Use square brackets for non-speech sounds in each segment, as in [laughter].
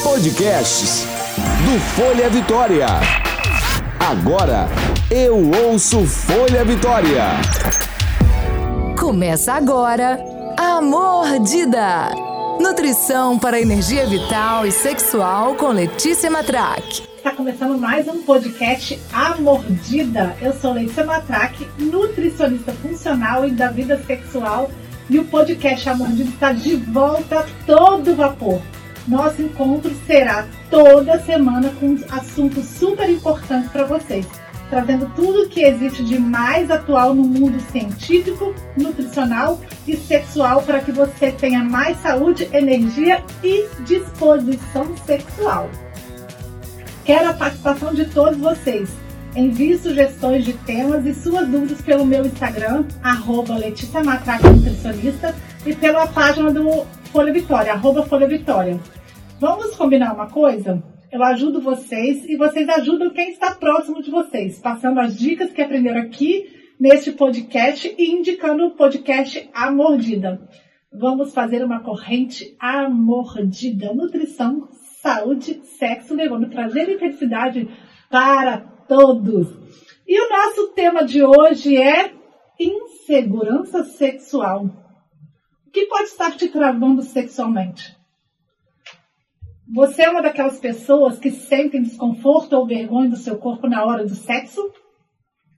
Podcasts do Folha Vitória. Agora eu ouço Folha Vitória. Começa agora a Mordida. Nutrição para energia vital e sexual com Letícia Matraque. Está começando mais um podcast A Mordida. Eu sou Letícia Matraque, nutricionista funcional e da vida sexual. E o podcast A Mordida está de volta todo vapor. Nosso encontro será toda semana com assuntos super importantes para vocês, trazendo tudo o que existe de mais atual no mundo científico, nutricional e sexual para que você tenha mais saúde, energia e disposição sexual. Quero a participação de todos vocês. Envie sugestões de temas e suas dúvidas pelo meu Instagram, arroba Nutricionista, e pela página do Folha Vitória, arroba Folha Vitória. Vamos combinar uma coisa? Eu ajudo vocês e vocês ajudam quem está próximo de vocês, passando as dicas que aprenderam aqui neste podcast e indicando o podcast A Mordida. Vamos fazer uma corrente A Mordida. Nutrição, saúde, sexo, levando prazer e felicidade para todos. E o nosso tema de hoje é insegurança sexual. Que pode estar te travando sexualmente? Você é uma daquelas pessoas que sentem desconforto ou vergonha do seu corpo na hora do sexo?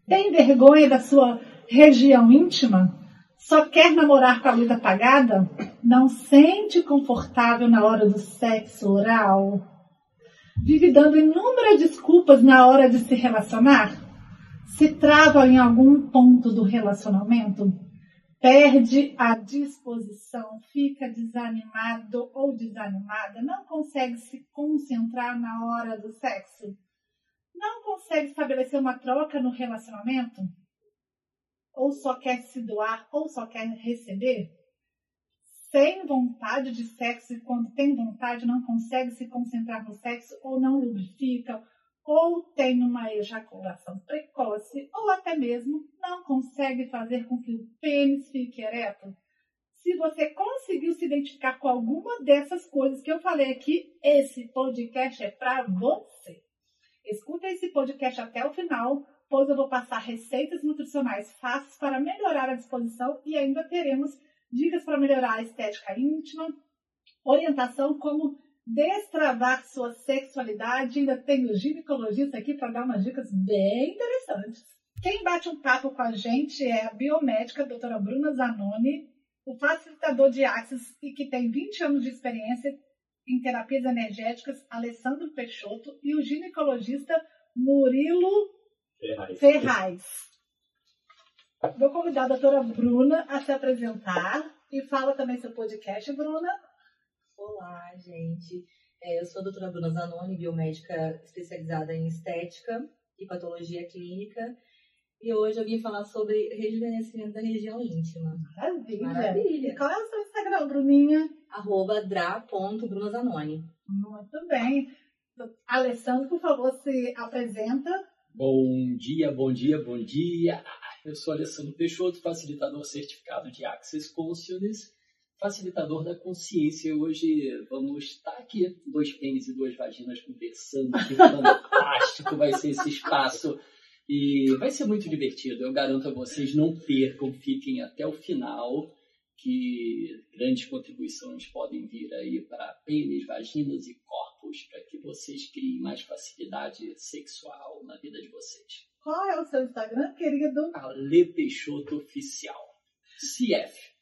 Tem vergonha da sua região íntima? Só quer namorar com a luz apagada? Não sente confortável na hora do sexo oral? Vive dando inúmeras desculpas na hora de se relacionar? Se trava em algum ponto do relacionamento? Perde a disposição, fica desanimado ou desanimada, não consegue se concentrar na hora do sexo, não consegue estabelecer uma troca no relacionamento, ou só quer se doar, ou só quer receber, sem vontade de sexo e quando tem vontade não consegue se concentrar no sexo ou não lubrifica, ou tem uma ejaculação precoce, ou até mesmo não consegue fazer com que o pênis fique ereto. Se você conseguiu se identificar com alguma dessas coisas que eu falei aqui, esse podcast é para você. Escuta esse podcast até o final, pois eu vou passar receitas nutricionais fáceis para melhorar a disposição e ainda teremos dicas para melhorar a estética íntima, orientação como destravar sua sexualidade. Ainda tem o ginecologista aqui para dar umas dicas bem interessantes. Quem bate um papo com a gente é a biomédica a doutora Bruna Zanoni, o facilitador de Axis e que tem 20 anos de experiência em terapias energéticas, Alessandro Peixoto, e o ginecologista Murilo Ferraz. Ferraz. Vou convidar a doutora Bruna a se apresentar e fala também seu podcast, Bruna. Olá, gente. É, eu sou a doutora Bruna Zanoni, biomédica especializada em estética e patologia clínica. E hoje eu vim falar sobre rejuvenescimento da região íntima. Maravilha! Maravilha. E qual é o seu Instagram, Bruninha? Arroba dra.brunazanoni. Muito bem. Alessandro, por favor, se apresenta. Bom dia, bom dia, bom dia. Eu sou Alessandro Peixoto, facilitador certificado de Access Consciousness facilitador da consciência. Hoje vamos estar aqui, dois pênis e duas vaginas conversando. Que fantástico vai ser esse espaço. E vai ser muito divertido. Eu garanto a vocês, não percam, fiquem até o final, que grandes contribuições podem vir aí para pênis, vaginas e corpos, para que vocês criem mais facilidade sexual na vida de vocês. Qual é o seu Instagram, querido? Ale Peixoto Oficial. CF.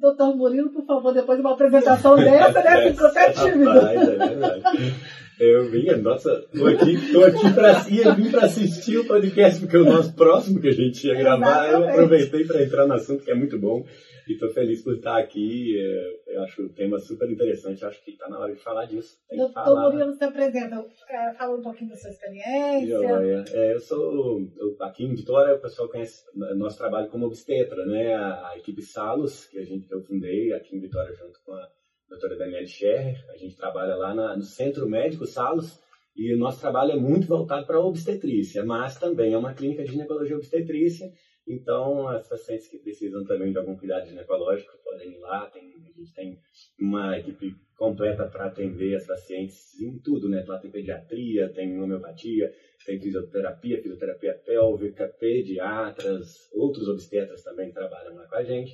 Doutor Murilo, por favor, depois de uma apresentação dessa, né? [laughs] Ficou até tímido. Rapaz, é verdade. Eu vim, nossa, tô aqui, tô aqui pra, ia vir para assistir o podcast, porque o nosso próximo que a gente ia gravar, eu aproveitei para entrar no assunto que é muito bom. E estou feliz por estar aqui. É, eu acho o tema super interessante. Acho que está na hora de falar disso. Doutor Murilo, você apresenta, é, fala um pouquinho da sua experiência. Eu, é, eu sou, eu, aqui em Vitória, o pessoal conhece nosso trabalho como obstetra, né? A, a equipe Salos, que a gente eu fundei aqui em Vitória junto com a doutora Daniela Scherrer. A gente trabalha lá na, no Centro Médico Salos. E o nosso trabalho é muito voltado para a obstetrícia, mas também é uma clínica de ginecologia obstetrícia então, as pacientes que precisam também de algum cuidado ginecológico podem ir lá. Tem, a gente tem um uma equipe completa para atender as pacientes em tudo, né? Lá tem pediatria, tem homeopatia, tem fisioterapia, fisioterapia pélvica, pediatras, outros obstetras também trabalham lá com a gente.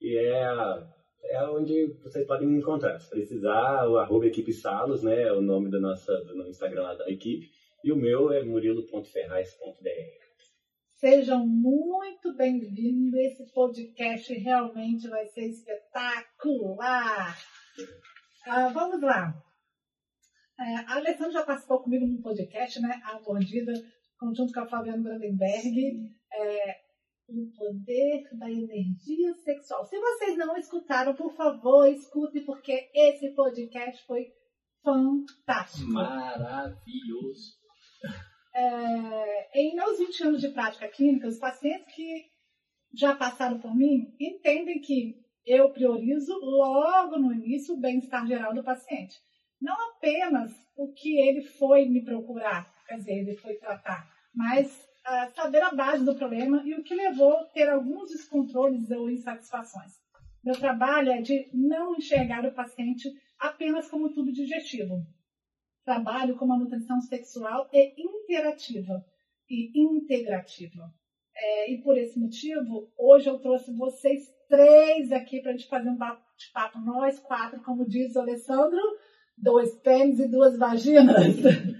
E é, é onde vocês podem me encontrar. Se precisar, o arroba equipe Salos, né? É o nome do nosso do Instagram lá da equipe. E o meu é murilo.ferraz.br. Sejam muito bem-vindos. Esse podcast realmente vai ser espetacular. Ah, vamos lá. É, a Alessandra já participou comigo no podcast, né? A Mordida, junto com a Fabiana Brandenberg. É, o poder da energia sexual. Se vocês não escutaram, por favor, escutem, porque esse podcast foi fantástico. Maravilhoso. É, em meus 20 anos de prática clínica, os pacientes que já passaram por mim entendem que eu priorizo logo no início o bem-estar geral do paciente. Não apenas o que ele foi me procurar, quer dizer, ele foi tratar, mas saber a base do problema e o que levou a ter alguns descontroles ou insatisfações. Meu trabalho é de não enxergar o paciente apenas como tubo digestivo trabalho com a nutrição sexual é interativa e integrativa. É, e por esse motivo, hoje eu trouxe vocês três aqui para a gente fazer um bate-papo, nós quatro, como diz o Alessandro, dois pênis e duas vaginas. [laughs]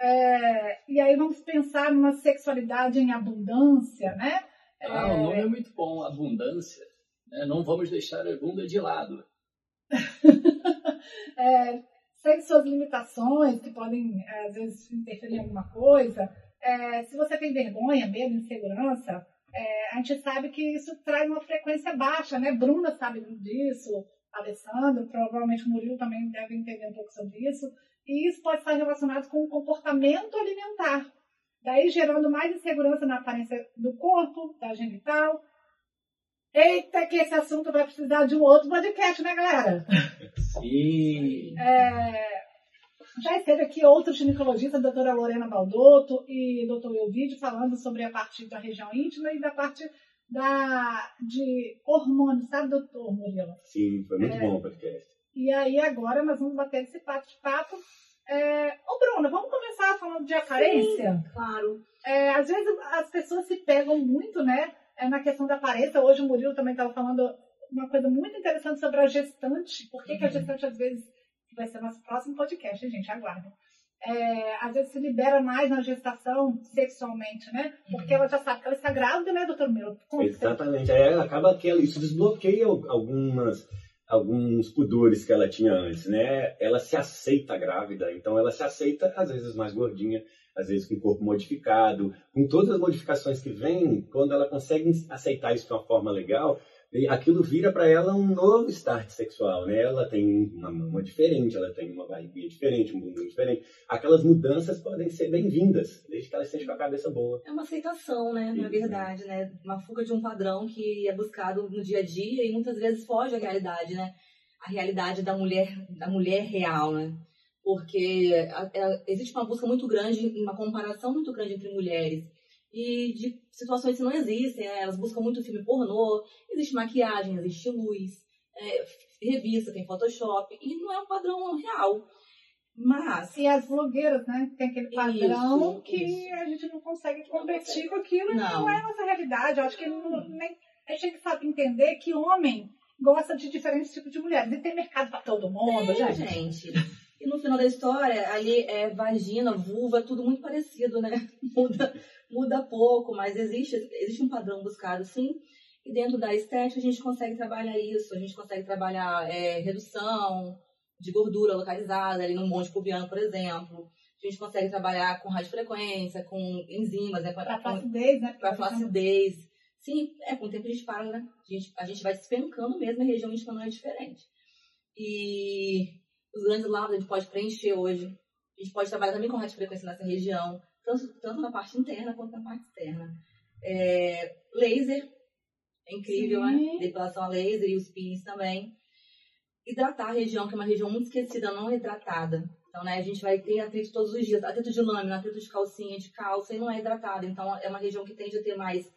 É, e aí vamos pensar numa sexualidade em abundância, né? Ah, o nome é muito bom, abundância. Né? Não vamos deixar a bunda de lado. [laughs] é, tem suas limitações, que podem, eh, às vezes, interferir em alguma coisa. É, se você tem vergonha, medo, insegurança, é, a gente sabe que isso traz uma frequência baixa, né? Bruna sabe disso, Alessandro, provavelmente o Murilo também deve entender um pouco sobre isso. E isso pode estar relacionado com o comportamento alimentar. Daí gerando mais insegurança na aparência do corpo, da genital. Eita, que esse assunto vai precisar de um outro podcast, né, galera? Sim. É, já esteve aqui outro ginecologista, a doutora Lorena Baldotto e doutor Elvídio, falando sobre a parte da região íntima e da parte da, de hormônios, sabe, doutor Murilo? Sim, foi muito é, bom o podcast. E aí agora nós vamos bater esse bate-papo. É, ô, Bruna, vamos começar falando de aparência? Sim, claro. É, às vezes as pessoas se pegam muito, né, é, na questão da aparência. Hoje o Murilo também estava falando uma coisa muito interessante sobre a gestante. Por que, uhum. que a uhum. gestante, às vezes, vai ser nosso próximo podcast, gente, aguardem. É, às vezes se libera mais na gestação sexualmente, né? Porque uhum. ela já sabe que ela está grávida, né, doutor Miro? Exatamente. Aí acaba que ela, isso desbloqueia algumas alguns pudores que ela tinha antes, né? Ela se aceita grávida, então ela se aceita às vezes mais gordinha, às vezes com corpo modificado, com todas as modificações que vêm, quando ela consegue aceitar isso de uma forma legal, aquilo vira para ela um novo start sexual, né? Ela tem uma mama diferente, ela tem uma barriguinha diferente, um bumbum diferente. Aquelas mudanças podem ser bem-vindas, desde que ela esteja com a cabeça boa. É uma aceitação, né? Na verdade, né? Uma fuga de um padrão que é buscado no dia a dia e muitas vezes foge à realidade, né? A realidade da mulher, da mulher real, né? Porque existe uma busca muito grande, uma comparação muito grande entre mulheres e de situações que não existem. Né? Elas buscam muito filme pornô, existe maquiagem, existe luz, é, revista, tem Photoshop, e não é um padrão real. Mas. E as blogueiras, né? Tem aquele padrão isso, que isso. a gente não consegue competir com aquilo, não. não é a nossa realidade. Eu acho que não, nem, a gente tem que saber entender que homem gosta de diferentes tipos de mulheres. E tem mercado para todo mundo, é, gente. gente. E no final da história, ali é vagina, vulva, tudo muito parecido, né? [laughs] Muda, muda pouco, mas existe, existe um padrão buscado, sim. E dentro da estética a gente consegue trabalhar isso, a gente consegue trabalhar é, redução de gordura localizada ali no monte pubiano, por exemplo. A gente consegue trabalhar com radiofrequência, com enzimas, né? Para flacidez, né? Para flacidez. Sim, é, com o tempo a gente para, né? A gente, a gente vai se espancando mesmo, a região íntima não é diferente. E os grandes lados a gente pode preencher hoje. A gente pode trabalhar também com radiofrequência nessa região tanto, tanto na parte interna quanto na parte externa. É, laser, é incrível, né? Sim. né? Depilação a laser e os peelings também. Hidratar a região, que é uma região muito esquecida, não hidratada. Então, né, a gente vai ter atrito todos os dias, atrito de lâmina, atrito de calcinha, de calça, e não é hidratada. Então, é uma região que tende a ter mais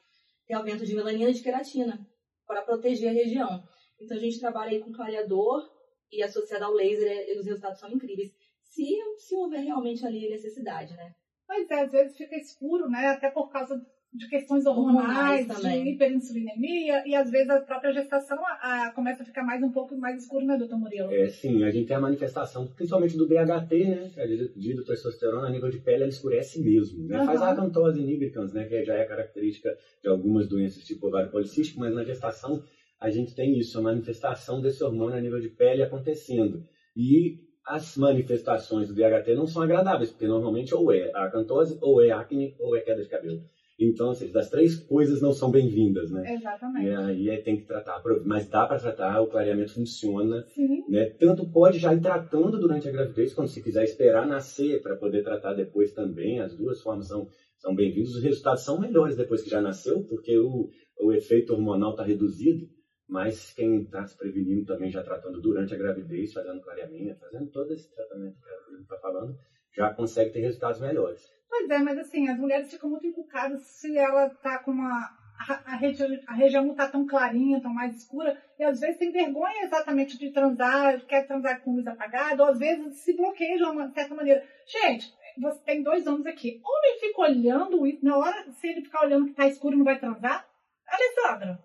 tem aumento de melanina e de queratina, para proteger a região. Então, a gente trabalha aí com clareador e associada ao laser, os resultados são incríveis. Se, se houver realmente ali a necessidade, né? Pois é, às vezes fica escuro, né? Até por causa de questões hormonais, hormonais de hiperinsulinemia e às vezes a própria gestação a, a, começa a ficar mais um pouco mais escuro, né, doutor Murilo? É, sim, a gente tem a manifestação, principalmente do DHT, né, que é de testosterona a nível de pele, ela escurece mesmo, né? Uhum. Faz a acantose nigricans, né, que já é característica de algumas doenças tipo ovário policístico, mas na gestação a gente tem isso, a manifestação desse hormônio a nível de pele acontecendo. E as manifestações do DHT não são agradáveis, porque normalmente ou é acantose, ou é acne, ou é queda de cabelo. Então, assim, das três coisas não são bem-vindas, né? Exatamente. E aí é, tem que tratar, mas dá para tratar, o clareamento funciona. Sim. Né? Tanto pode já ir tratando durante a gravidez, quando se quiser esperar nascer para poder tratar depois também. As duas formas são, são bem-vindas. Os resultados são melhores depois que já nasceu, porque o, o efeito hormonal está reduzido. Mas quem está se prevenindo também, já tratando durante a gravidez, fazendo clareamento, fazendo todo esse tratamento que a gente está falando, já consegue ter resultados melhores. Pois é, mas assim, as mulheres ficam muito encucadas se ela tá com uma. A, a, região, a região não tá tão clarinha, tão mais escura, e às vezes tem vergonha exatamente de transar, quer transar com luz apagada, ou às vezes se bloqueia de uma certa maneira. Gente, você tem dois homens aqui. Homem fica olhando isso, na hora, se ele ficar olhando que tá escuro, não vai transar? Alessandra.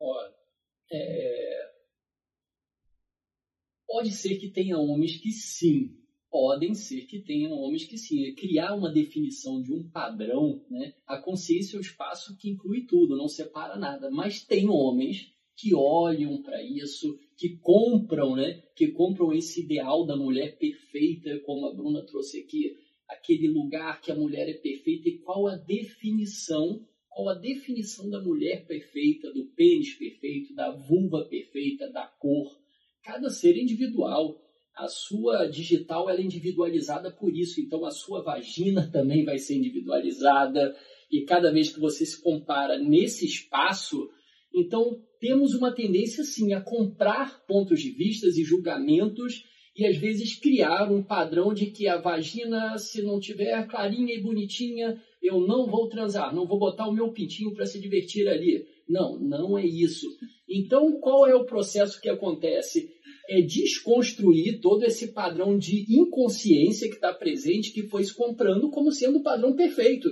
Olha, é... pode ser que tenha homens que sim, podem ser que tenham homens que sim. É criar uma definição de um padrão, né? A consciência é o espaço que inclui tudo, não separa nada. Mas tem homens que olham para isso, que compram, né? Que compram esse ideal da mulher perfeita, como a Bruna trouxe aqui, aquele lugar que a mulher é perfeita e qual a definição, qual a definição da mulher perfeita, do pênis perfeito, da vulva perfeita, da cor. Cada ser individual a sua digital é individualizada por isso, então a sua vagina também vai ser individualizada e cada vez que você se compara nesse espaço, então temos uma tendência sim a comprar pontos de vistas e julgamentos e às vezes criar um padrão de que a vagina, se não tiver clarinha e bonitinha, eu não vou transar, não vou botar o meu pintinho para se divertir ali. Não, não é isso. Então, qual é o processo que acontece? é desconstruir todo esse padrão de inconsciência que está presente, que foi se comprando como sendo o padrão perfeito.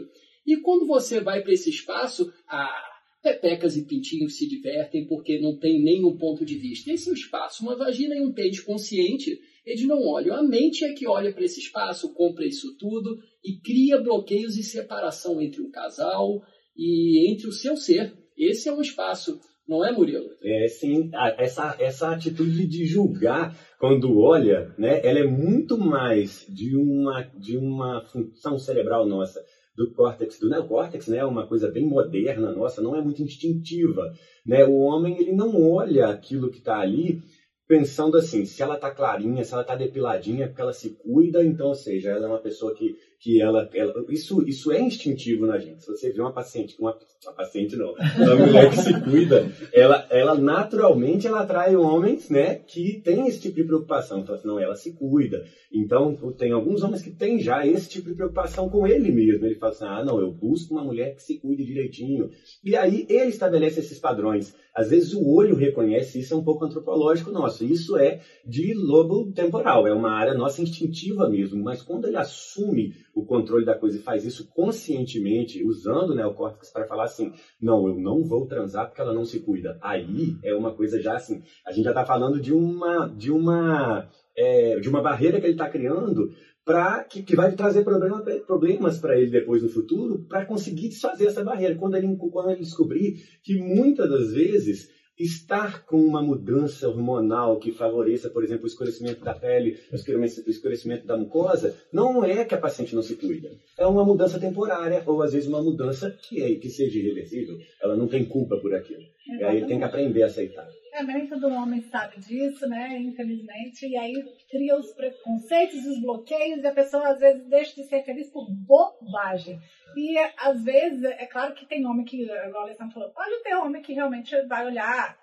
E quando você vai para esse espaço, ah, pepecas e pintinhos se divertem porque não tem nenhum ponto de vista. Esse é o espaço. Uma vagina e um peixe consciente, eles não olham. A mente é que olha para esse espaço, compra isso tudo e cria bloqueios e separação entre o casal e entre o seu ser. Esse é um espaço não é, Murilo? É, sim. Essa, essa atitude de julgar quando olha, né, ela é muito mais de uma, de uma função cerebral nossa do córtex, do neocórtex, né, uma coisa bem moderna nossa, não é muito instintiva, né? O homem ele não olha aquilo que está ali pensando assim, se ela tá clarinha, se ela tá depiladinha, é porque ela se cuida, então, ou seja, ela é uma pessoa que, que ela, ela isso, isso é instintivo na gente. Se você vê uma paciente, uma, uma paciente não, uma mulher que se cuida, ela, ela naturalmente ela atrai homens, né, que tem esse tipo de preocupação. Então, não, ela se cuida. Então, tem alguns homens que têm já esse tipo de preocupação com ele mesmo. Ele fala assim, ah, não, eu busco uma mulher que se cuide direitinho. E aí ele estabelece esses padrões. Às vezes o olho reconhece, isso é um pouco antropológico nosso. Isso é de lobo temporal, é uma área nossa instintiva mesmo. Mas quando ele assume o controle da coisa e faz isso conscientemente, usando né, o córtex para falar assim, não, eu não vou transar porque ela não se cuida. Aí é uma coisa já assim, a gente já está falando de uma, de uma, é, de uma barreira que ele está criando para que, que, vai trazer problema, problemas para ele depois no futuro, para conseguir desfazer essa barreira. Quando ele, quando ele descobrir que muitas das vezes estar com uma mudança hormonal que favoreça, por exemplo, o escurecimento da pele, o escurecimento da mucosa, não é que a paciente não se cuida. É uma mudança temporária ou às vezes uma mudança que, é, que seja irreversível. Ela não tem culpa por aquilo. E aí tem que aprender a aceitar. É, nem todo homem sabe disso, né? Infelizmente. E aí cria os preconceitos, os bloqueios, e a pessoa às vezes deixa de ser feliz por bobagem. E às vezes, é claro que tem homem que, igual a Alessandra falou, pode ter homem que realmente vai olhar,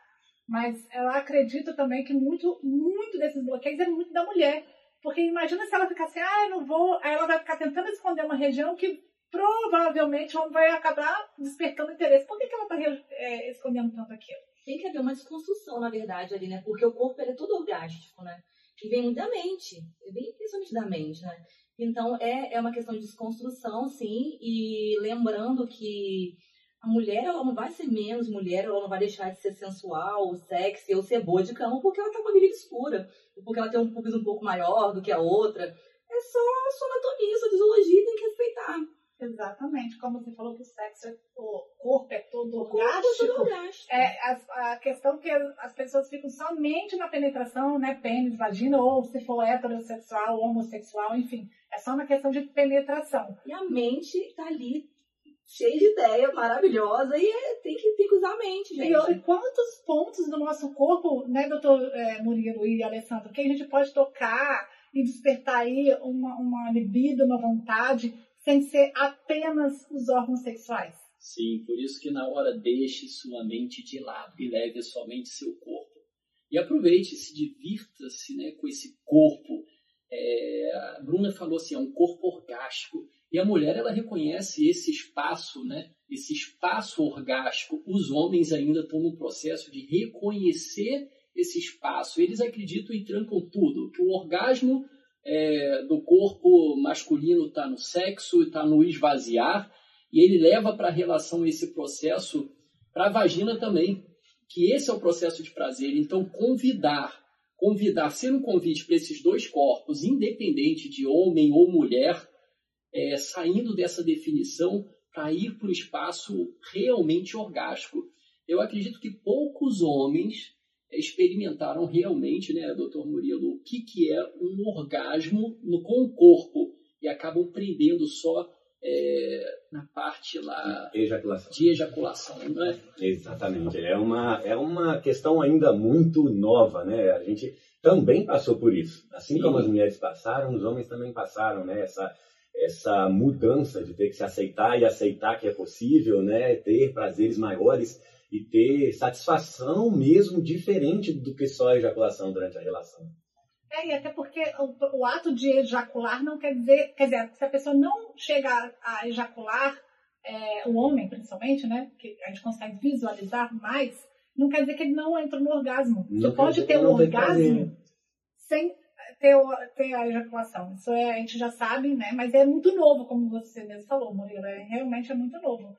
mas ela acredita também que muito, muito desses bloqueios é muito da mulher. Porque imagina se ela ficar assim, ah, eu não vou, aí ela vai ficar tentando esconder uma região que provavelmente vai acabar despertando interesse. Por que, que ela está é, escondendo tanto aquilo? Tem que haver uma desconstrução, na verdade, ali, né? Porque o corpo ele é todo orgástico, né? E vem da mente, vem principalmente da mente, né? Então, é, é uma questão de desconstrução, sim, e lembrando que a mulher, ela não vai ser menos mulher, ela não vai deixar de ser sensual, sexy ou ser boa de cama porque ela tá com a virilha escura, ou porque ela tem um pubis um pouco maior do que a outra. É só a sua anatomia, sua fisiologia tem que respeitar. Exatamente, como você falou que o sexo, é, o corpo é todo corpo é orgástico. orgástico. É, a, a questão que as pessoas ficam somente na penetração, né? Pênis, vagina, ou se for heterossexual, homossexual, enfim. É só na questão de penetração. E a mente tá ali cheia de ideia, maravilhosa, e é- tem, que, tem que usar a mente, gente. E, olha, quantos pontos do nosso corpo, né, doutor é, Murilo e Alessandro, que a gente pode tocar e despertar aí uma, uma libido, uma vontade, sem ser apenas os órgãos sexuais? Sim, por isso que na hora deixe sua mente de lado e leve somente seu corpo. E aproveite, se divirta-se né, com esse corpo. É, a Bruna falou assim, é um corpo orgástico. E a mulher, ela reconhece esse espaço, né, esse espaço orgástico. Os homens ainda estão no processo de reconhecer esse espaço. Eles acreditam e trancam tudo. Que o orgasmo é, do corpo masculino está no sexo, está no esvaziar, e ele leva para a relação esse processo para a vagina também, que esse é o processo de prazer. Então, convidar, convidar, ser um convite para esses dois corpos, independente de homem ou mulher, é, saindo dessa definição para ir para o espaço realmente orgástico. Eu acredito que poucos homens experimentaram realmente, né, doutor Murilo, o que, que é um orgasmo no, com o corpo e acabam prendendo só é, na parte lá Ejaculação. de ejaculação, não é? Exatamente. É uma, é uma questão ainda muito nova, né? A gente também passou por isso. Assim Sim. como as mulheres passaram, os homens também passaram, né? Essa, essa mudança de ter que se aceitar e aceitar que é possível, né? Ter prazeres maiores e ter satisfação mesmo diferente do que só a ejaculação durante a relação. É, e até porque o, o ato de ejacular não quer dizer, quer dizer, se a pessoa não chega a, ejacular, é, o homem principalmente, né, que a gente consegue visualizar mais, não quer dizer que ele não entra no orgasmo. Não Você pode ter um orgasmo prazer. sem ter, ter a ejaculação. Isso é, a gente já sabe, né, mas é muito novo, como você mesmo falou, Murilo, é, realmente é muito novo.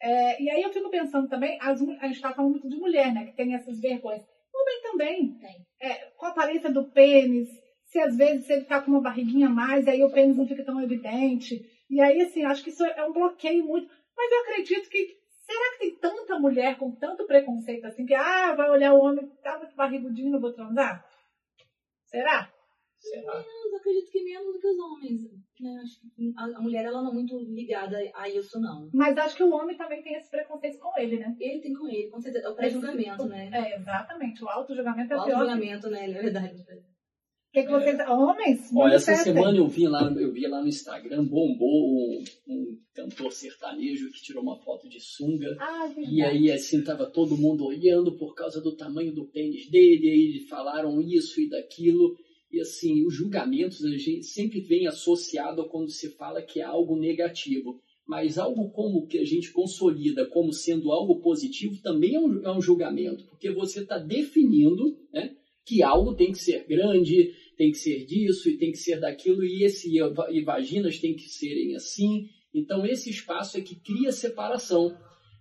É, e aí eu fico pensando também, as a gente está falando muito de mulher, né, que tem essas vergonhas. Homem também. Tem. É, com a aparência do pênis, se às vezes ele tá com uma barriguinha a mais, aí o pênis não fica tão evidente. E aí, assim, acho que isso é um bloqueio muito. Mas eu acredito que. Será que tem tanta mulher com tanto preconceito assim que, ah, vai olhar o homem, tá muito barrigudinho, não vou transar? Será? Será? Menos, acredito que menos do que os homens. Né? Acho que a, mulher, ela não é muito ligada a isso, não. Mas acho que o homem também tem esse preconceito com ele, né? Ele tem com ele, com certeza. É o pré-julgamento, né? É, exatamente. O auto-julgamento é O o pior. O auto-julgamento, né? Na verdade. que, que vocês. Homens? Ó, muito essa certo. semana eu vi lá, eu vi lá no Instagram, bombou um, um cantor sertanejo que tirou uma foto de sunga. Ah, verdade. E aí, assim, tava todo mundo olhando por causa do tamanho do pênis dele, e aí falaram isso e daquilo. E assim, os julgamentos a gente sempre vem associado quando se fala que é algo negativo. Mas algo como que a gente consolida como sendo algo positivo também é um, é um julgamento, porque você está definindo né, que algo tem que ser grande, tem que ser disso e tem que ser daquilo, e esse e vaginas tem que serem assim. Então, esse espaço é que cria separação.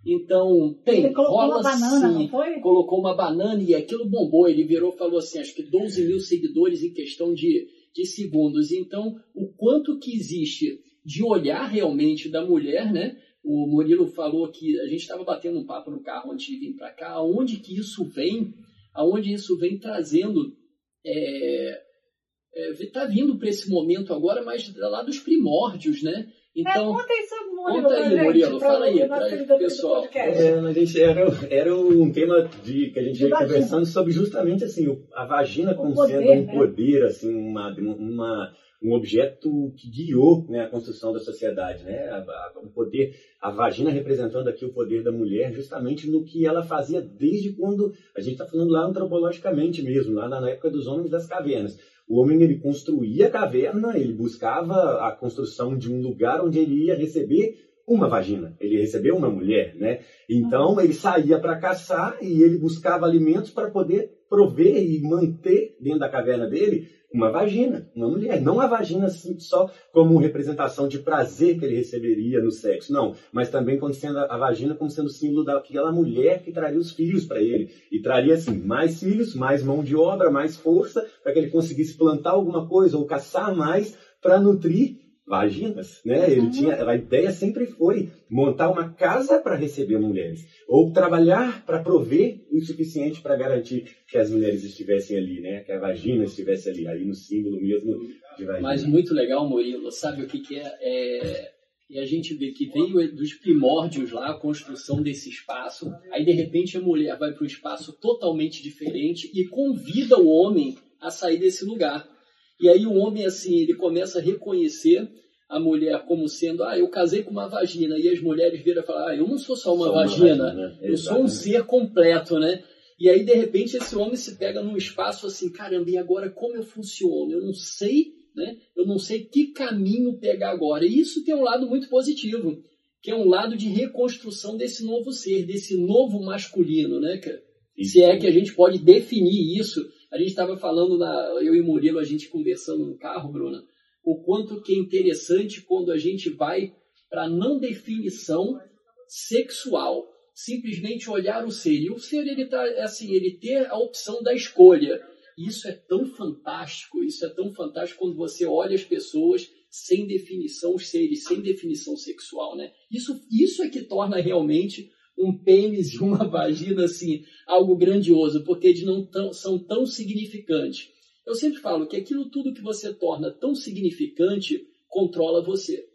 Então, tem, Ele colocou rola uma banana, sim, não foi? colocou uma banana e aquilo bombou. Ele virou e falou assim, acho que 12 mil seguidores em questão de, de segundos. Então, o quanto que existe de olhar realmente da mulher, né? O Murilo falou que a gente estava batendo um papo no carro antes de vir para cá, aonde que isso vem, aonde isso vem trazendo, é, está vindo para esse momento agora, mas lá dos primórdios, né? Então, é, conta isso, Murilo, conta aí, Murilo, fala aí, pra- pessoal. É, a gente era, era um tema de, que a gente veio vagina. conversando sobre justamente assim, a vagina O como poder, sendo um né? poder, assim, uma, uma, um objeto que guiou né, a construção da sociedade, né? O poder, a vagina representando aqui o poder da mulher, justamente no que ela fazia desde quando a gente está falando lá antropologicamente mesmo, lá na época dos homens das cavernas. O homem ele construía a caverna, ele buscava a construção de um lugar onde ele ia receber uma vagina, ele recebeu uma mulher, né? Então ele saía para caçar e ele buscava alimentos para poder prover e manter dentro da caverna dele uma vagina, uma mulher. Não a vagina assim, só como representação de prazer que ele receberia no sexo, não. Mas também como sendo a vagina como sendo símbolo daquela mulher que traria os filhos para ele. E traria, assim, mais filhos, mais mão de obra, mais força, para que ele conseguisse plantar alguma coisa ou caçar mais para nutrir vaginas, né? Ele uhum. tinha, a ideia sempre foi montar uma casa para receber mulheres ou trabalhar para prover o suficiente para garantir que as mulheres estivessem ali, né? Que a vagina estivesse ali, aí no símbolo mesmo de vagina. Mas muito legal, Murilo. Sabe o que, que é? é... E a gente vê que veio dos primórdios lá a construção desse espaço. Aí de repente a mulher vai para um espaço totalmente diferente e convida o homem a sair desse lugar. E aí o homem, assim, ele começa a reconhecer a mulher como sendo, ah, eu casei com uma vagina, e as mulheres viram e falam, ah, eu não sou só uma só vagina, uma vagina eu sou um ser completo, né? E aí, de repente, esse homem se pega num espaço assim, caramba, e agora como eu funciono? Eu não sei, né? Eu não sei que caminho pegar agora. E isso tem um lado muito positivo, que é um lado de reconstrução desse novo ser, desse novo masculino, né, cara? Se é que a gente pode definir isso a gente estava falando, na, eu e Murilo, a gente conversando no carro, Bruna, o quanto que é interessante quando a gente vai para não definição sexual, simplesmente olhar o ser. E o ser, ele tá, assim, ele ter a opção da escolha. Isso é tão fantástico, isso é tão fantástico quando você olha as pessoas sem definição, os seres sem definição sexual, né? Isso, isso é que torna realmente um pênis e uma [laughs] vagina, assim, algo grandioso, porque eles não tão, são tão significantes. Eu sempre falo que aquilo tudo que você torna tão significante controla você.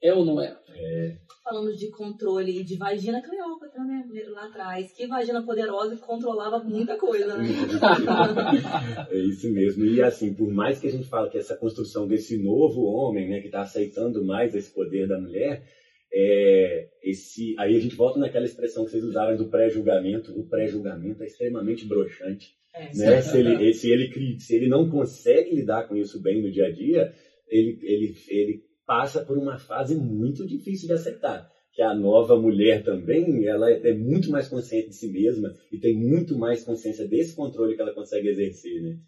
É ou não é? É. Falando de controle de vagina, Cleópatra, né? Lá atrás. Que vagina poderosa que controlava muita coisa, né? [laughs] é isso mesmo. E assim, por mais que a gente fale que essa construção desse novo homem, né, que está aceitando mais esse poder da mulher, é, esse, aí a gente volta naquela expressão que vocês usaram do pré-julgamento. O pré-julgamento é extremamente broxante. É, né? se, ele, se, ele, se ele não consegue lidar com isso bem no dia a dia, ele, ele, ele passa por uma fase muito difícil de aceitar. Que a nova mulher também, ela é, é muito mais consciente de si mesma e tem muito mais consciência desse controle que ela consegue exercer, né?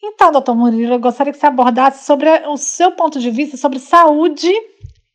Então, doutor Murilo, eu gostaria que você abordasse sobre o seu ponto de vista sobre saúde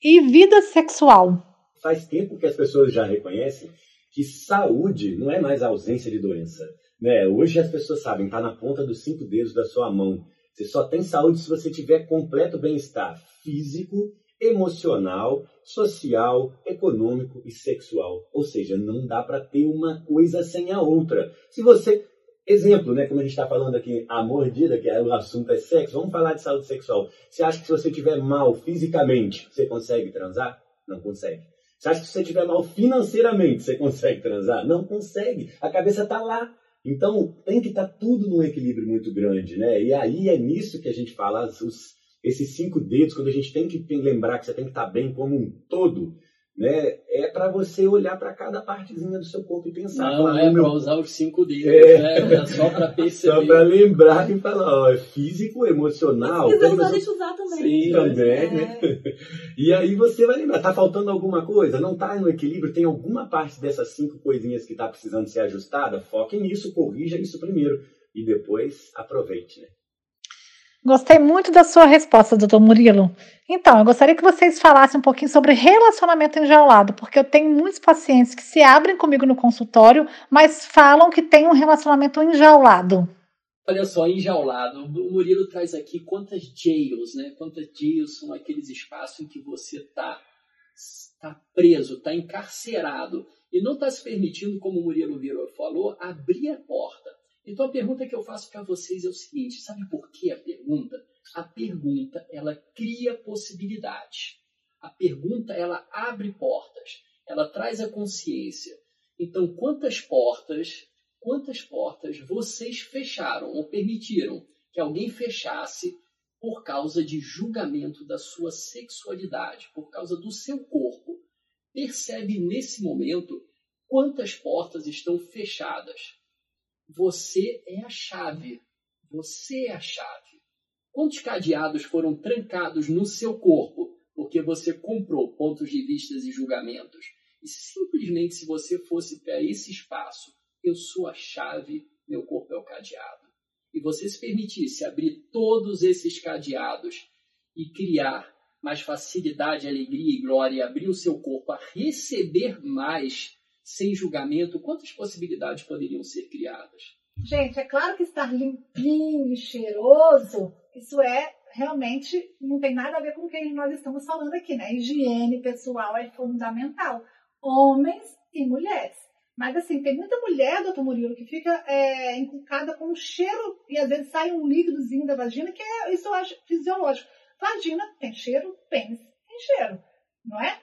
e vida sexual. Faz tempo que as pessoas já reconhecem que saúde não é mais ausência de doença. Né? Hoje as pessoas sabem, está na ponta dos cinco dedos da sua mão. Você só tem saúde se você tiver completo bem-estar físico, emocional, social, econômico e sexual. Ou seja, não dá para ter uma coisa sem a outra. Se você Exemplo, né? Como a gente está falando aqui, a mordida, que é, o assunto é sexo, vamos falar de saúde sexual. Você acha que se você estiver mal fisicamente, você consegue transar? Não consegue. Você acha que se você estiver mal financeiramente, você consegue transar? Não consegue. A cabeça está lá. Então, tem que estar tá tudo num equilíbrio muito grande, né? E aí é nisso que a gente fala, os, esses cinco dedos, quando a gente tem que lembrar que você tem que estar tá bem como um todo, né? É para você olhar para cada partezinha do seu corpo e pensar. Não, falar, é para usar os cinco dedos, é, né? é só para perceber. Só para lembrar e falar, ó, é físico, emocional. Quiser usar, deixa usar também. Sim, também, é. né? E aí você vai lembrar, tá faltando alguma coisa? Não tá no equilíbrio? Tem alguma parte dessas cinco coisinhas que tá precisando ser ajustada? Foque nisso, corrija isso primeiro e depois aproveite, né? Gostei muito da sua resposta, doutor Murilo. Então, eu gostaria que vocês falassem um pouquinho sobre relacionamento enjaulado, porque eu tenho muitos pacientes que se abrem comigo no consultório, mas falam que tem um relacionamento enjaulado. Olha só, enjaulado. O Murilo traz aqui quantas jails, né? Quantas jails são aqueles espaços em que você está tá preso, está encarcerado e não está se permitindo, como o Murilo Viro falou, abrir a porta. Então a pergunta que eu faço para vocês é o seguinte: sabe por que a pergunta? A pergunta ela cria possibilidades. A pergunta ela abre portas, ela traz a consciência. Então quantas portas, quantas portas vocês fecharam ou permitiram que alguém fechasse por causa de julgamento da sua sexualidade, por causa do seu corpo? Percebe nesse momento quantas portas estão fechadas você é a chave. Você é a chave. Quantos cadeados foram trancados no seu corpo porque você comprou pontos de vistas e julgamentos. E simplesmente se você fosse para esse espaço, eu sou a chave, meu corpo é o cadeado. E você se permitisse abrir todos esses cadeados e criar mais facilidade, alegria e glória, e abrir o seu corpo a receber mais sem julgamento, quantas possibilidades poderiam ser criadas? Gente, é claro que estar limpinho e cheiroso, isso é realmente não tem nada a ver com o que nós estamos falando aqui, né? Higiene pessoal é fundamental. Homens e mulheres. Mas assim, tem muita mulher, doutor Murilo, que fica é, encucada com um cheiro e às vezes sai um líquidozinho da vagina, que é, isso eu acho fisiológico. Vagina tem cheiro, pênis tem cheiro, não é?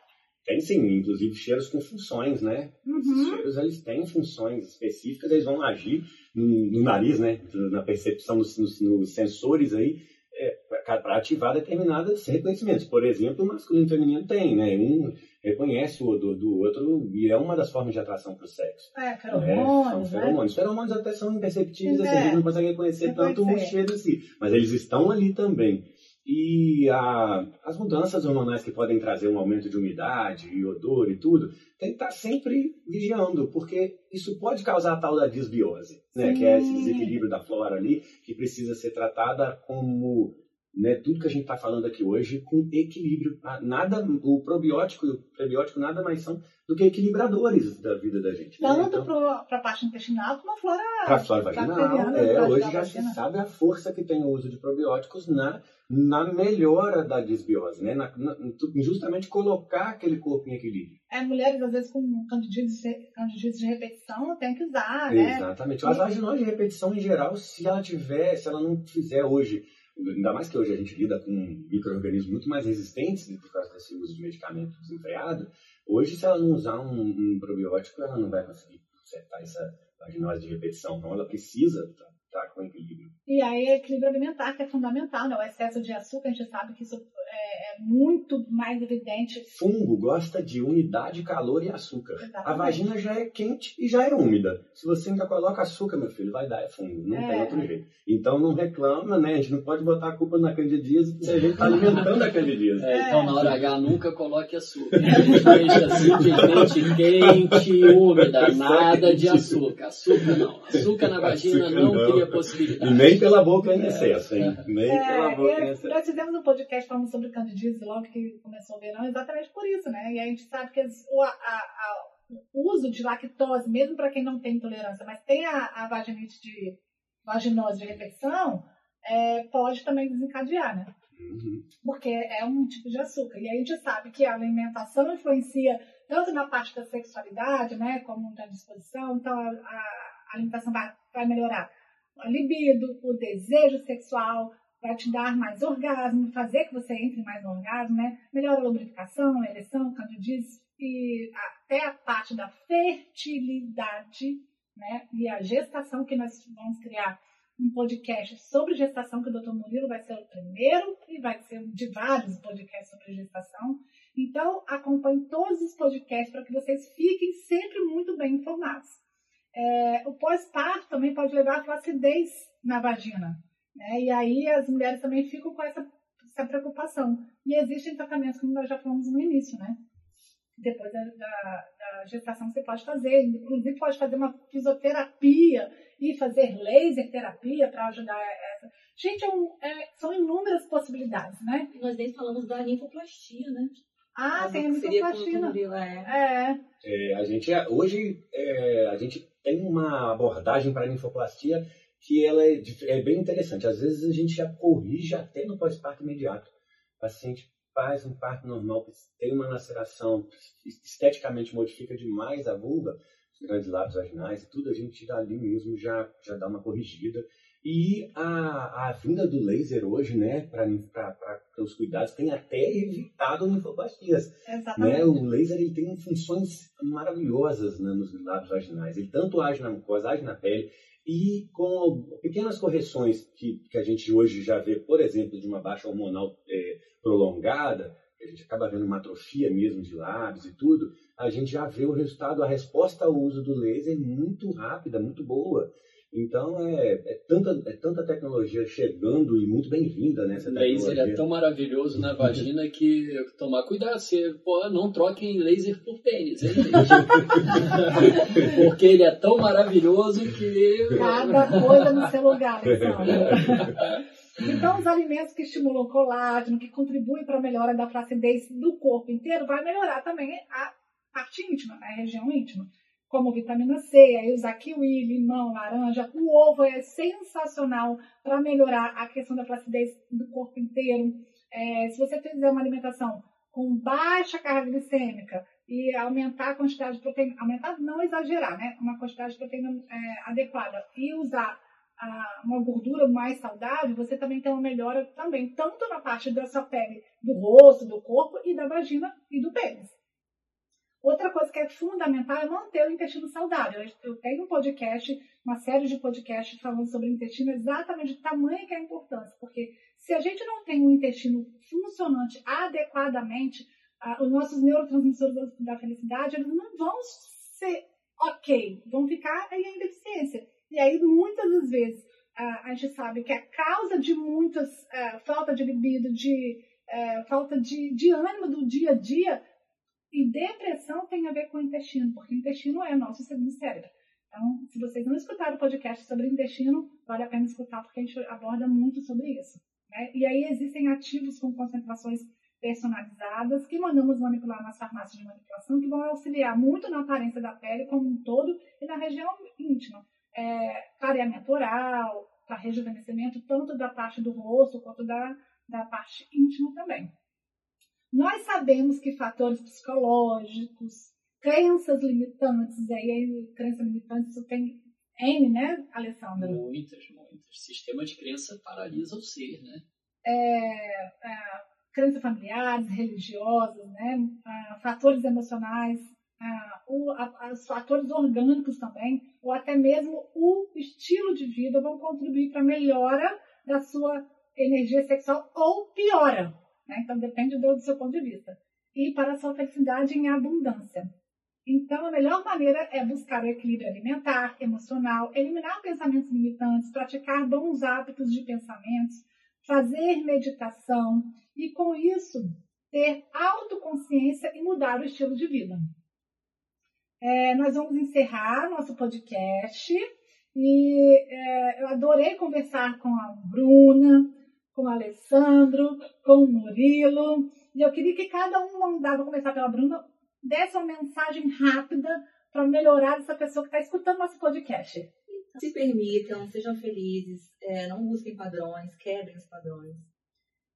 Tem sim, inclusive cheiros com funções, né? Uhum. Esses cheiros eles têm funções específicas, eles vão agir no, no nariz, né? Na percepção nos, nos sensores aí, é, para ativar determinados reconhecimentos. Por exemplo, o masculino e o feminino tem, né? Um reconhece o odor do outro e é uma das formas de atração para o sexo. É, feromônios, é, são feromônios. né? Feromônios até são imperceptíveis, É. assim, a gente não consegue reconhecer Reconhecer. tanto o cheiro em si, mas eles estão ali também. E a, as mudanças hormonais que podem trazer um aumento de umidade e odor e tudo, tem que estar sempre vigiando, porque isso pode causar a tal da disbiose, né? Que é esse desequilíbrio da flora ali, que precisa ser tratada como né, tudo que a gente está falando aqui hoje com equilíbrio. Ah, Nada, o probiótico e o prebiótico nada mais são do que equilibradores da vida da gente. né? Tanto Então, para a parte intestinal como a flora para a flora vaginal, é, hoje já se sabe a força que tem o uso de probióticos na, na melhora da desbiose, né? Na, na- justamente colocar aquele corpo em equilíbrio. É, mulheres, às vezes, com candidíase, candidíase de repetição, tem que usar, né? Exatamente. As vaginose de repetição em geral, se ela tiver, se ela não fizer hoje, ainda mais que hoje a gente lida com micro-organismos muito mais resistentes por causa desse uso de medicamento desenfreado, hoje se ela não usar um, um probiótico, ela não vai conseguir consertar essa vaginose de repetição, não. Ela precisa estar com equilíbrio. E aí, equilíbrio alimentar, que é fundamental, né? O excesso de açúcar, a gente sabe que isso é, é muito mais evidente. Fungo gosta de umidade, calor e açúcar. A Exatamente. vagina já é quente e já é úmida. Se você ainda coloca açúcar, meu filho, vai dar é fungo. Não É. tem outro jeito. Então não reclama, né? A gente não pode botar a culpa na candidíase se a gente está alimentando a candidíase. É, então, na hora H, nunca coloque açúcar. Deixa simplesmente quente e úmida. Nada de açúcar. Açúcar não. Açúcar na vagina Açúcar não não. E possibilidade. nem pela boca em excesso, hein? Nem pela É, boca em e excesso. nós fizemos um podcast falando sobre candidíase logo que começou o verão, exatamente por isso, né? E a gente sabe que as- o, a- a- o uso de lactose, mesmo para quem não tem intolerância, mas tem a, a vaginite de vaginose de repetição, é, pode também desencadear, né? Uhum. porque é um tipo de açúcar. E a gente sabe que a alimentação influencia tanto na parte da sexualidade, né, como na disposição, então a, a alimentação vai, vai melhorar a libido, o desejo sexual, vai te dar mais orgasmo, fazer que você entre mais no orgasmo, né, melhora a lubrificação, a ereção, candidíase e até a parte da fertilidade, né, e a gestação que nós vamos criar um podcast sobre gestação, que o Dr. Murilo vai ser o primeiro e vai ser de vários podcasts sobre gestação. Então, acompanhe todos os podcasts para que vocês fiquem sempre muito bem informados. É, o pós-parto também pode levar à flacidez na vagina. Né? E aí as mulheres também ficam com essa, essa preocupação. E existem tratamentos, como nós já falamos no início, né? Depois da, da, da gestação você pode fazer, inclusive pode fazer uma fisioterapia e fazer laser terapia para ajudar essa. Gente, é um- é- são inúmeras possibilidades, né? E nós nem falamos da linfoplastia, né? Ah, tem a seria como microplastina. é. É, É, a gente é- hoje é, a gente tem uma abordagem para a linfoplastia que ela é, é bem interessante. Às vezes a gente já corrige até no pós-parto imediato. O paciente faz um parto normal, tem uma laceração, esteticamente modifica demais a vulva, os grandes lábios vaginais e tudo, a gente ali mesmo já, já dá uma corrigida. E a, a vinda do laser hoje, né, para os cuidados, tem até evitado linfoplastias exatamente. né? O laser ele tem funções maravilhosas né, nos lábios vaginais. Ele tanto age na mucosa, age na pele, e com pequenas correções que, que a gente hoje já vê, por exemplo, de uma baixa hormonal eh, prolongada, a gente acaba vendo uma atrofia mesmo de lábios e tudo, a gente já vê o resultado, a resposta ao uso do laser muito rápida, muito boa. Então é, é, tanta, é tanta tecnologia chegando e muito bem-vinda nessa tecnologia. Laser é tão maravilhoso na vagina que tomar cuidado, você pô, não troquem laser por pênis, hein, gente? [laughs] Porque ele é tão maravilhoso que. Cada coisa no seu lugar, Então, os alimentos que estimulam colágeno, que contribuem para a melhora da flacidez do corpo inteiro, vai melhorar também a parte íntima, a região íntima como vitamina C, aí usar kiwi, limão, laranja. O ovo é sensacional para melhorar a questão da flacidez do corpo inteiro. É, se você fizer uma alimentação com baixa carga glicêmica e aumentar a quantidade de proteína, aumentar, não exagerar, né? Uma quantidade de proteína é, adequada e usar a, uma gordura mais saudável, você também tem uma melhora também, tanto na parte da sua pele, do rosto, do corpo e da vagina e do pênis. Outra coisa que é fundamental é manter o intestino saudável. Eu tenho um podcast, uma série de podcasts falando sobre o intestino, exatamente de tamanho que é a importância, porque se a gente não tem um intestino funcionante adequadamente, os nossos neurotransmissores da felicidade eles não vão ser ok, vão ficar em deficiência. E aí, muitas das vezes, a gente sabe que a causa de muitas uh, falta de libido, de uh, falta de, de ânimo do dia a dia, e depressão tem a ver com o intestino, porque o intestino é o nosso segundo cérebro. Então, se vocês não escutaram o podcast sobre intestino, vale a pena escutar, porque a gente aborda muito sobre isso. Né? E aí existem ativos com concentrações personalizadas que mandamos manipular nas farmácias de manipulação, que vão auxiliar muito na aparência da pele como um todo e na região íntima. É, clareamento oral, para rejuvenescimento, tanto da parte do rosto quanto da, da parte íntima também. Nós sabemos que fatores psicológicos, crenças limitantes, aí crenças limitantes isso tem N, né, Alessandra? Muitas, muitas. Sistema de crença paralisa o ser, né? É, é, crenças familiares, religiosas, né? É, fatores emocionais, é, o, a, os fatores orgânicos também, ou até mesmo o estilo de vida vão contribuir para a melhora da sua energia sexual ou piora. Né? Então, depende do, do seu ponto de vista. E para a sua felicidade em abundância. Então, a melhor maneira é buscar o equilíbrio alimentar, emocional, eliminar pensamentos limitantes, praticar bons hábitos de pensamentos, fazer meditação e, com isso, ter autoconsciência e mudar o estilo de vida. É, nós vamos encerrar nosso podcast e é, eu adorei conversar com a Bruna, com o Alessandro, com o Murilo. E eu queria que cada um mandava, começar pela Bruna, desse uma mensagem rápida para melhorar essa pessoa que está escutando nosso podcast. Se permitam, sejam felizes, é, não busquem padrões, quebrem os padrões.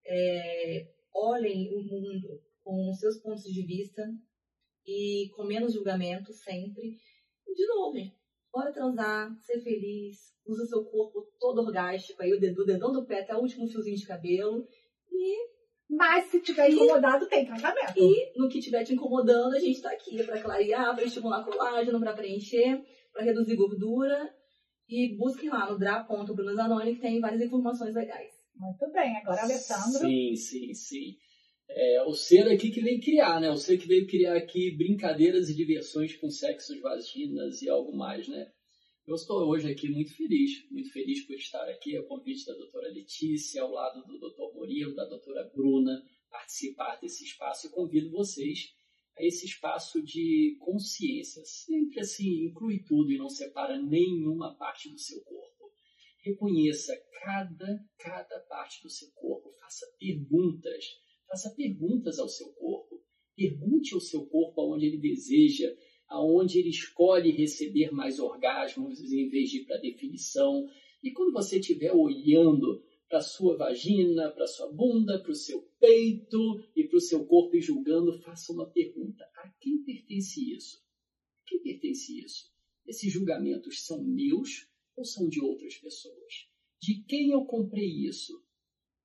É, olhem o mundo com os seus pontos de vista e com menos julgamento sempre. De novo, bora transar, ser feliz, usa o seu corpo todo orgástico, aí o dedo, o dedão do pé até o último fiozinho de cabelo. E. Mas se tiver incomodado, e, tem tratamento. E no que tiver te incomodando, a gente tá aqui para clarear, para estimular colágeno, para preencher, para reduzir gordura. E busquem lá no dra.brunazanoni que tem várias informações legais. Muito bem, agora Alessandro. Sim, sim, sim. É, o ser aqui que veio criar, né? O ser que veio criar aqui brincadeiras e diversões com sexos, vaginas e algo mais, né? Eu estou hoje aqui muito feliz, muito feliz por estar aqui, a convite da doutora Letícia, ao lado do doutor Murilo, da doutora Bruna, participar desse espaço e convido vocês a esse espaço de consciência. Sempre assim, inclui tudo e não separa nenhuma parte do seu corpo. Reconheça cada, cada parte do seu corpo, faça perguntas, faça perguntas ao seu corpo. Pergunte ao seu corpo aonde ele deseja aonde ele escolhe receber mais orgasmos em vez de ir para definição. E quando você estiver olhando para sua vagina, para sua bunda, para o seu peito e para o seu corpo e julgando, faça uma pergunta: a quem pertence isso? A quem pertence isso? Esses julgamentos são meus ou são de outras pessoas? De quem eu comprei isso?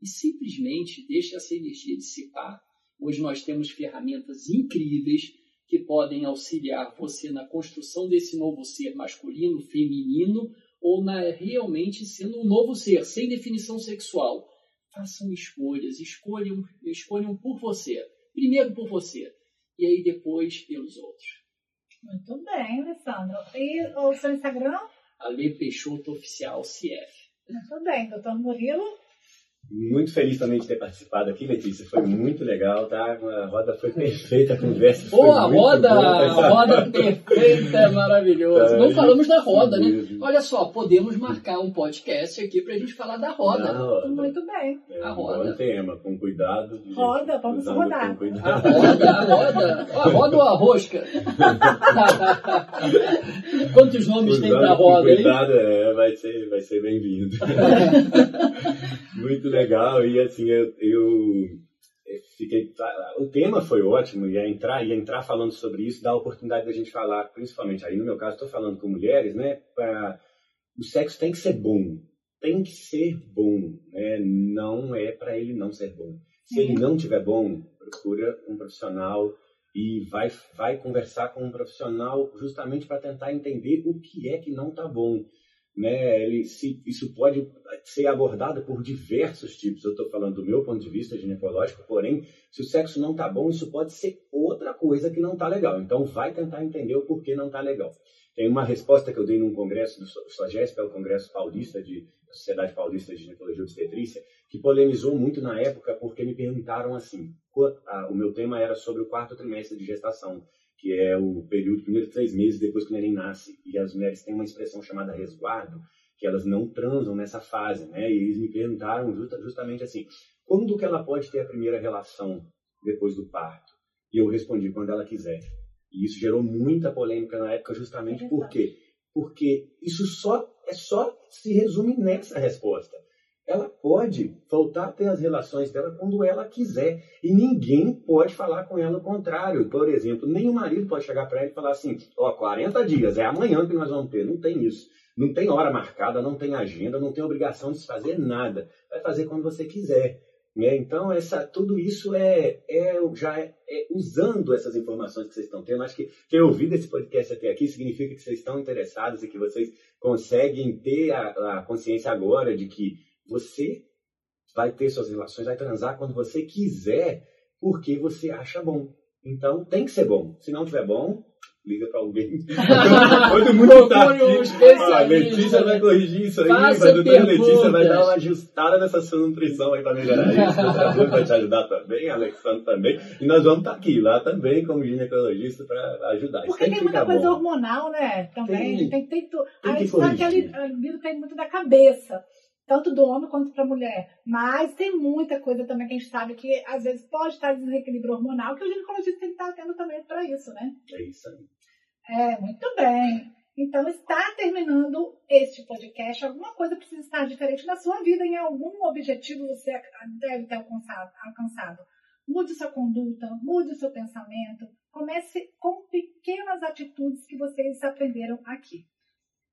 E simplesmente deixe essa energia dissipar. Hoje nós temos ferramentas incríveis que podem auxiliar você na construção desse novo ser masculino, feminino, ou na realmente sendo um novo ser, sem definição sexual. Façam escolhas, escolham, escolham por você. Primeiro por você, e aí depois pelos outros. Muito bem, Alessandro. E o seu Instagram? Ale Peixoto Oficial CF. Tudo bem, doutor Murilo. Muito feliz também de ter participado aqui, Letícia. Foi muito legal, tá? A roda foi [laughs] perfeita, a conversa foi Boa, muito roda! boa. A roda perfeita, é maravilhoso. Tá, Não falamos da roda, né? Olha só, podemos marcar um podcast aqui pra gente falar da roda. Muito bem. É A um roda. bom tema, com cuidado. gente. Roda, vamos Usando rodar. com A cuidado. roda, a roda. A roda ou a rosca? [laughs] Quantos nomes tem Usando pra com roda, hein? cuidado, é, vai ser, vai ser bem-vindo. [laughs] Muito legal, e assim, eu, eu fiquei. O tema foi ótimo, ia entrar, ia entrar falando sobre isso, dá a oportunidade da gente falar, principalmente aí no meu caso, estou falando com mulheres, né? Pra, o sexo tem que ser bom. Tem que ser bom, né? Não é para ele não ser bom. Se ele não tiver bom, procura um profissional e vai, vai conversar com um profissional justamente para tentar entender o que é que não está bom. Né? Ele, se, isso pode ser abordado por diversos tipos. Eu estou falando do meu ponto de vista ginecológico, porém, se o sexo não está bom, isso pode ser outra coisa que não está legal. Então, vai tentar entender o porquê não está legal. Tem uma resposta que eu dei num congresso do SOGESP, é o Congresso Paulista de da Sociedade Paulista de Ginecologia e Obstetrícia, que polemizou muito na época porque me perguntaram assim, qu- a- o meu tema era sobre o quarto trimestre de gestação, que é o período, primeiro três meses depois que o neném nasce, e as mulheres têm uma expressão chamada resguardo, que elas não transam nessa fase, né? E eles me perguntaram justa- justamente assim, quando que ela pode ter a primeira relação depois do parto? E eu respondi, quando ela quiser. E isso gerou muita polêmica na época, justamente por quê? Porque isso só é só se resume nessa resposta. Ela pode voltar a ter as relações dela quando ela quiser. E ninguém pode falar com ela o contrário. Por exemplo, nem o marido pode chegar para ela e falar assim: ó, 40 dias, é amanhã que nós vamos ter. Não tem isso. Não tem hora marcada, não tem agenda, não tem obrigação de se fazer nada. Vai fazer quando você quiser. Né? Então, essa, tudo isso é, é já é, é usando essas informações que vocês estão tendo. Acho que ter ouvido esse podcast até aqui significa que vocês estão interessados e que vocês conseguem ter a, a consciência agora de que você vai ter suas relações, vai transar quando você quiser, porque você acha bom. Então, tem que ser bom. Se não tiver bom, liga para alguém. [laughs] Todo mundo um aqui. especialista. Ah, Letícia vai corrigir isso aí, Faça mas a doutora. Letícia vai dar uma ajustada nessa sua nutrição aí para melhorar isso. [laughs] O doutor vai te ajudar também, a Alexandre também. E nós vamos estar aqui, lá também, como ginecologista, para ajudar. Porque tem tem muita coisa bom. hormonal, né? Também. Tem. A gente tem, tem tu... Tem a gente que a corrigir. li- a libido tem muito da cabeça. Tanto do homem quanto para a mulher. Mas tem muita coisa também que a gente sabe que às vezes pode estar desequilíbrio hormonal, que o ginecologista tem que estar atento também para isso, né? É isso aí. É, muito bem. Então, está terminando este podcast. Alguma coisa precisa estar diferente na sua vida, em algum objetivo você deve ter alcançado. alcançado. Mude sua conduta, mude o seu pensamento. Comece com pequenas atitudes que vocês aprenderam aqui.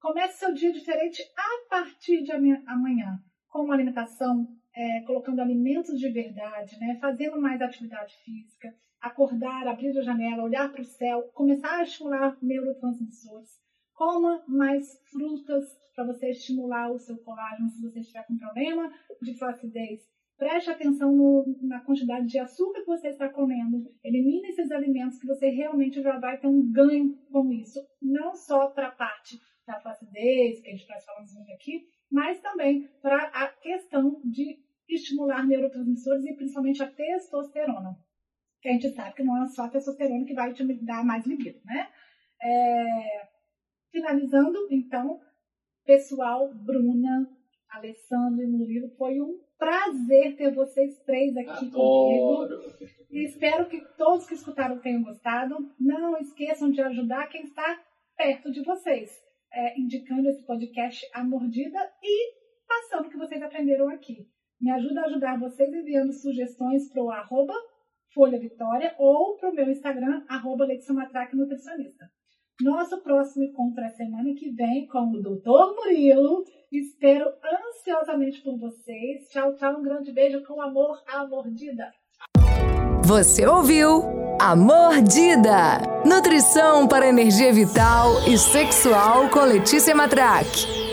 Comece seu dia diferente a partir de amanhã- com uma alimentação, é, colocando alimentos de verdade, né? fazendo mais atividade física, acordar, abrir a janela, olhar para o céu, começar a estimular neurotransmissores. Coma mais frutas para você estimular o seu colágeno se você estiver com problema de flacidez. Preste atenção no- na quantidade de açúcar que você está comendo. Elimine esses alimentos que você realmente já vai ter um ganho com isso. Não só para a parte da flacidez, que a gente está falando muito aqui, mas também para a questão de estimular neurotransmissores e principalmente a testosterona. Que a gente sabe que não é só a testosterona que vai te dar mais libido, né? É, Finalizando, então, pessoal, Bruna, Alessandro e Murilo, foi um prazer ter vocês três aqui comigo. Adoro. E espero que todos que escutaram tenham gostado. Não esqueçam de ajudar quem está perto de vocês, é, indicando esse podcast à mordida e passando o que vocês aprenderam aqui. Me ajuda a ajudar vocês enviando sugestões para o arroba Folha Vitória ou para o meu Instagram, arroba Matraque Nutricionista. Nosso próximo encontro é semana que vem com o Doutor Murilo. Espero ansiosamente por vocês. Tchau, tchau. Um grande beijo com amor à mordida. Você ouviu A Mordida. Nutrição para energia vital e sexual com Letícia Matraque.